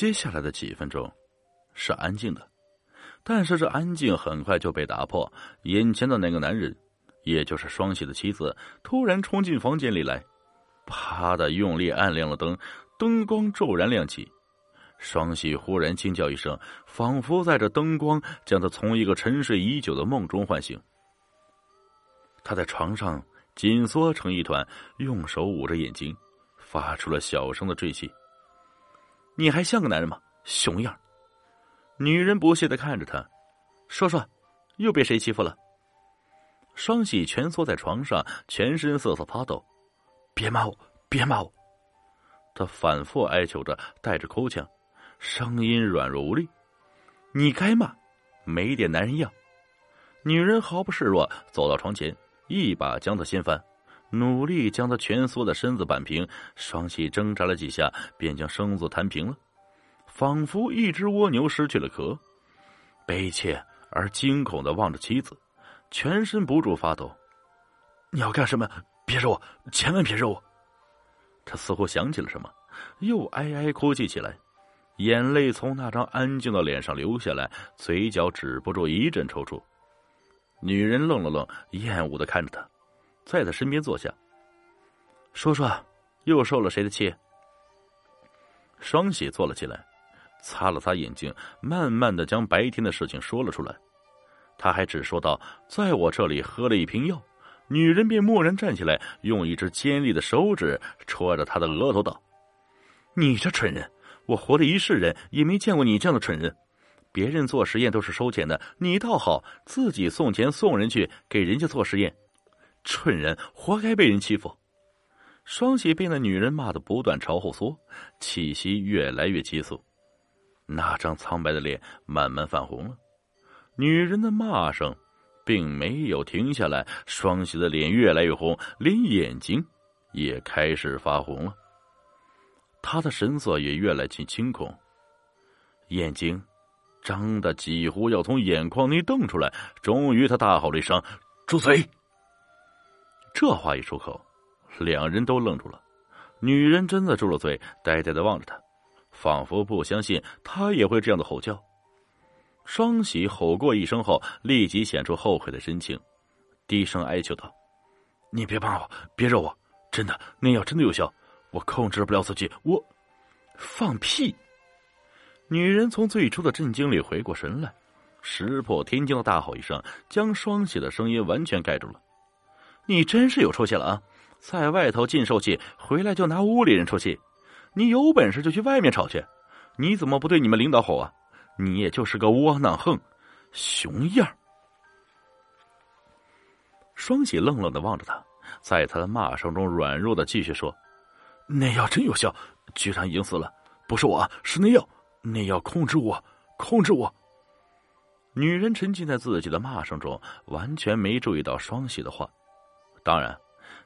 接下来的几分钟是安静的，但是这安静很快就被打破。眼前的那个男人，也就是双喜的妻子，突然冲进房间里来，啪的用力按亮了灯，灯光骤然亮起。双喜忽然惊叫一声，仿佛在这灯光将他从一个沉睡已久的梦中唤醒。他在床上紧缩成一团，用手捂着眼睛，发出了小声的坠泣。你还像个男人吗？熊样！女人不屑的看着他，说说，又被谁欺负了？双喜蜷缩在床上，全身瑟瑟发抖。别骂我，别骂我！他反复哀求着，带着哭腔，声音软弱无力。你该骂，没点男人样。女人毫不示弱，走到床前，一把将他掀翻。努力将他蜷缩的身子扳平，双膝挣扎了几下，便将身子弹平了，仿佛一只蜗牛失去了壳，悲切而惊恐的望着妻子，全身不住发抖。你要干什么？别惹我，千万别惹我！他似乎想起了什么，又哀哀哭泣起来，眼泪从那张安静的脸上流下来，嘴角止不住一阵抽搐。女人愣了愣，厌恶的看着他。在他身边坐下，说说，又受了谁的气？双喜坐了起来，擦了擦眼睛，慢慢的将白天的事情说了出来。他还只说到，在我这里喝了一瓶药。女人便蓦然站起来，用一只尖利的手指戳着他的额头，道：“你这蠢人，我活了一世人，也没见过你这样的蠢人。别人做实验都是收钱的，你倒好，自己送钱送人去给人家做实验。”蠢人，活该被人欺负！双喜被那女人骂得不断朝后缩，气息越来越急促，那张苍白的脸慢慢泛红了。女人的骂声并没有停下来，双喜的脸越来越红，连眼睛也开始发红了。他的神色也越来越惊恐，眼睛张的几乎要从眼眶内瞪出来。终于，他大吼了一声：“住嘴！”这话一出口，两人都愣住了。女人真的住了嘴，呆呆的望着他，仿佛不相信他也会这样的吼叫。双喜吼过一声后，立即显出后悔的神情，低声哀求道：“你别骂我，别惹我，真的，那药真的有效，我控制不了自己，我……放屁！”女人从最初的震惊里回过神来，石破天惊的大吼一声，将双喜的声音完全盖住了。你真是有出息了啊！在外头尽受气，回来就拿屋里人出气。你有本事就去外面吵去，你怎么不对你们领导吼啊？你也就是个窝囊横，熊样双喜愣愣的望着他，在他的骂声中软弱的继续说：“那药真有效，居然已经死了，不是我，是那药，那药控制我，控制我。”女人沉浸在自己的骂声中，完全没注意到双喜的话。当然，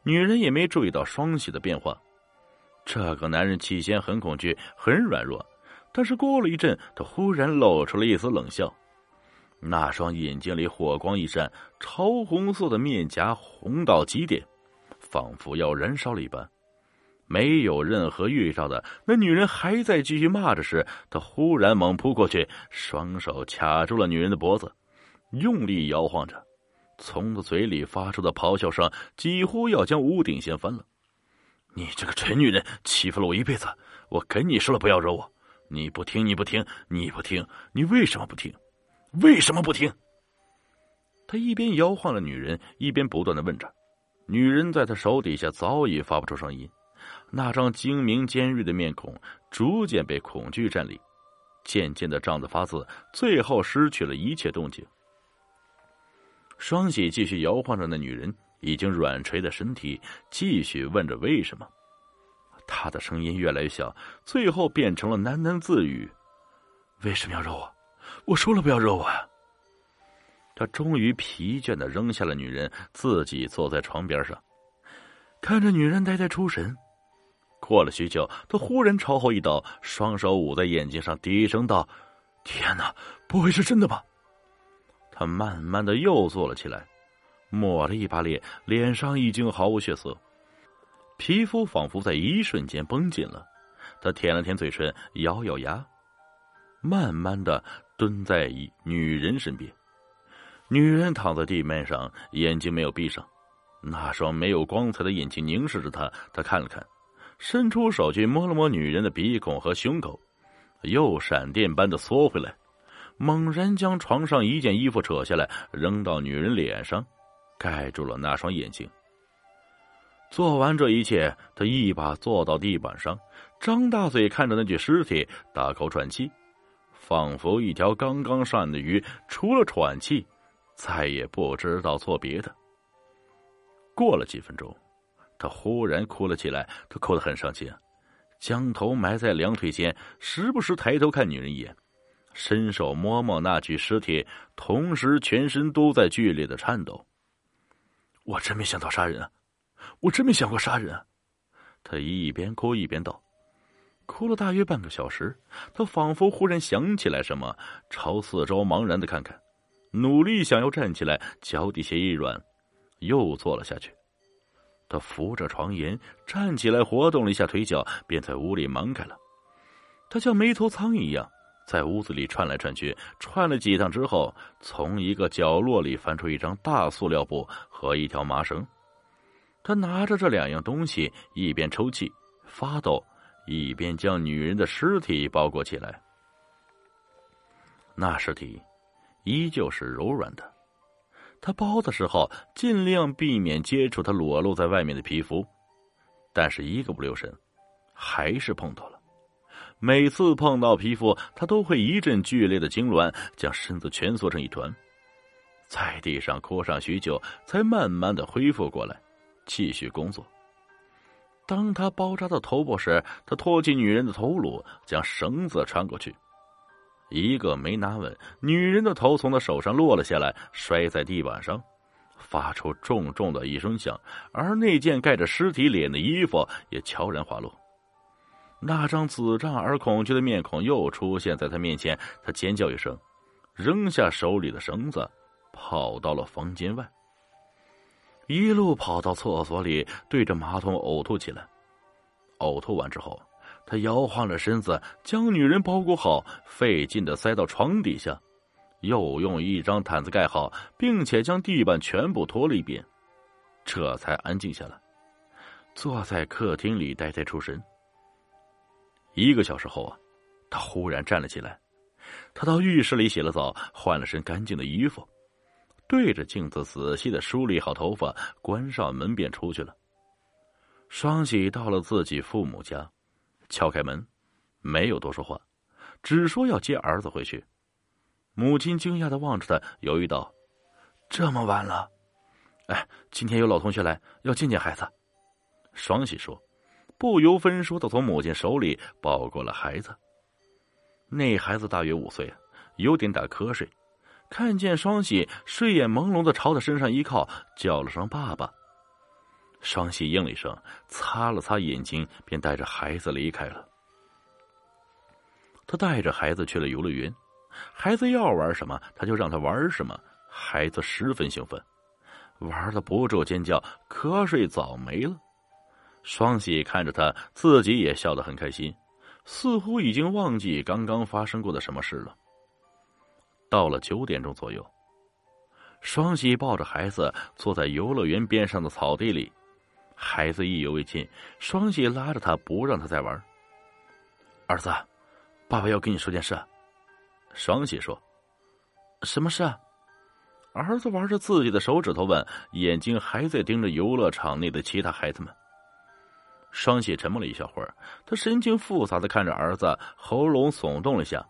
女人也没注意到双喜的变化。这个男人起先很恐惧，很软弱，但是过了一阵，他忽然露出了一丝冷笑，那双眼睛里火光一闪，潮红色的面颊红到极点，仿佛要燃烧了一般。没有任何预兆的，那女人还在继续骂着时，他忽然猛扑过去，双手卡住了女人的脖子，用力摇晃着。从他嘴里发出的咆哮声几乎要将屋顶掀翻了！你这个蠢女人，欺负了我一辈子！我跟你说了，不要惹我！你不听，你不听，你不听，你为什么不听？为什么不听？他一边摇晃着女人，一边不断的问着。女人在他手底下早已发不出声音，那张精明尖锐的面孔逐渐被恐惧占领，渐渐的胀得发紫，最后失去了一切动静。双喜继续摇晃着那女人已经软垂的身体，继续问着为什么。他的声音越来越小，最后变成了喃喃自语：“为什么要惹我？我说了不要惹我啊！”他终于疲倦的扔下了女人，自己坐在床边上，看着女人呆呆出神。过了许久，他忽然朝后一倒，双手捂在眼睛上，低声道：“天哪，不会是真的吧？”他慢慢的又坐了起来，抹了一把脸，脸上已经毫无血色，皮肤仿佛在一瞬间绷紧了。他舔了舔嘴唇，咬咬牙，慢慢的蹲在一女人身边。女人躺在地面上，眼睛没有闭上，那双没有光彩的眼睛凝视着他。他看了看，伸出手去摸了摸女人的鼻孔和胸口，又闪电般的缩回来，猛然将床上一件衣服扯下来扔到女人脸上，盖住了那双眼睛。做完这一切，他一把坐到地板上，张大嘴看着那具尸体，大口喘气，仿佛一条刚刚上岸的鱼，除了喘气。再也不知道做别的。过了几分钟，他忽然哭了起来。他哭得很伤心，将头埋在两腿间，时不时抬头看女人一眼，伸手摸摸那具尸体，同时全身都在剧烈的颤抖。我真没想到杀人啊！我真没想过杀人。他一边哭一边道，哭了大约半个小时，他仿佛忽然想起来什么，朝四周茫然的看看。努力想要站起来，脚底下一软，又坐了下去。他扶着床沿站起来，活动了一下腿脚，便在屋里忙开了。他像没头苍蝇一样在屋子里窜来窜去，窜了几趟之后，从一个角落里翻出一张大塑料布和一条麻绳。他拿着这两样东西，一边抽泣发抖，一边将女人的尸体包裹起来。那尸体。依旧是柔软的，他包的时候尽量避免接触他裸露在外面的皮肤，但是一个不留神，还是碰到了。每次碰到皮肤，他都会一阵剧烈的痉挛，将身子蜷缩成一团，在地上哭上许久，才慢慢的恢复过来，继续工作。当他包扎到头部时，他托起女人的头颅，将绳子穿过去。一个没拿稳，女人的头从他手上落了下来，摔在地板上，发出重重的一声响。而那件盖着尸体脸的衣服也悄然滑落。那张紫胀而恐惧的面孔又出现在他面前，他尖叫一声，扔下手里的绳子，跑到了房间外，一路跑到厕所里，对着马桶呕吐起来。呕吐完之后。他摇晃着身子，将女人包裹好，费劲的塞到床底下，又用一张毯子盖好，并且将地板全部拖了一遍，这才安静下来，坐在客厅里呆呆出神。一个小时后啊，他忽然站了起来，他到浴室里洗了澡，换了身干净的衣服，对着镜子仔细的梳理好头发，关上门便出去了。双喜到了自己父母家。敲开门，没有多说话，只说要接儿子回去。母亲惊讶的望着他，犹豫道：“这么晚了？哎，今天有老同学来，要见见孩子。”双喜说，不由分说的从母亲手里抱过了孩子。那孩子大约五岁，有点打瞌睡，看见双喜，睡眼朦胧的朝他身上一靠，叫了声“爸爸”。双喜应了一声，擦了擦眼睛，便带着孩子离开了。他带着孩子去了游乐园，孩子要玩什么，他就让他玩什么。孩子十分兴奋，玩的不住尖叫，瞌睡早没了。双喜看着他，自己也笑得很开心，似乎已经忘记刚刚发生过的什么事了。到了九点钟左右，双喜抱着孩子坐在游乐园边上的草地里。孩子意犹未尽，双喜拉着他不让他再玩。儿子，爸爸要跟你说件事。双喜说：“什么事啊？”儿子玩着自己的手指头问，眼睛还在盯着游乐场内的其他孩子们。双喜沉默了一小会儿，他神情复杂的看着儿子，喉咙耸动了下，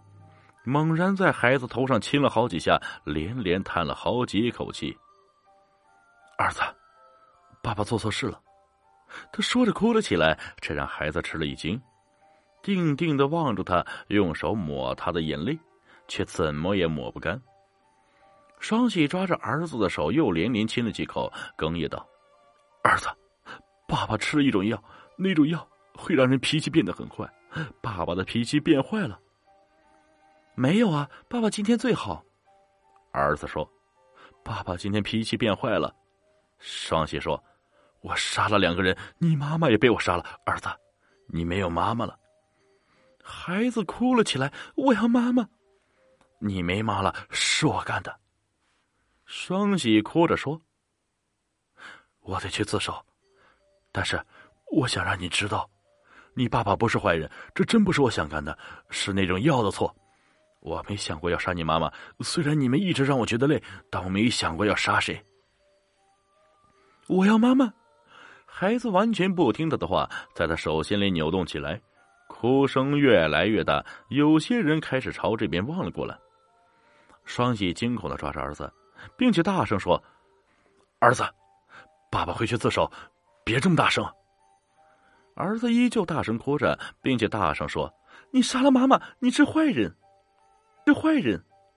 猛然在孩子头上亲了好几下，连连叹了好几口气。儿子，爸爸做错事了。他说着哭了起来，这让孩子吃了一惊，定定的望着他，用手抹他的眼泪，却怎么也抹不干。双喜抓着儿子的手，又连连亲了几口，哽咽道：“儿子，爸爸吃了一种药，那种药会让人脾气变得很坏。爸爸的脾气变坏了。”“没有啊，爸爸今天最好。”儿子说，“爸爸今天脾气变坏了。”双喜说。我杀了两个人，你妈妈也被我杀了。儿子，你没有妈妈了。孩子哭了起来：“我要妈妈！你没妈了，是我干的。”双喜哭着说：“我得去自首，但是我想让你知道，你爸爸不是坏人，这真不是我想干的，是那种药的错。我没想过要杀你妈妈，虽然你们一直让我觉得累，但我没想过要杀谁。我要妈妈！”孩子完全不听他的话，在他手心里扭动起来，哭声越来越大。有些人开始朝这边望了过来。双喜惊恐的抓着儿子。并且大声说：“儿子，爸爸回去自首，别这么大声。”儿子依旧大声哭着，并且大声说：“你杀了妈妈，你是坏人，是坏人。”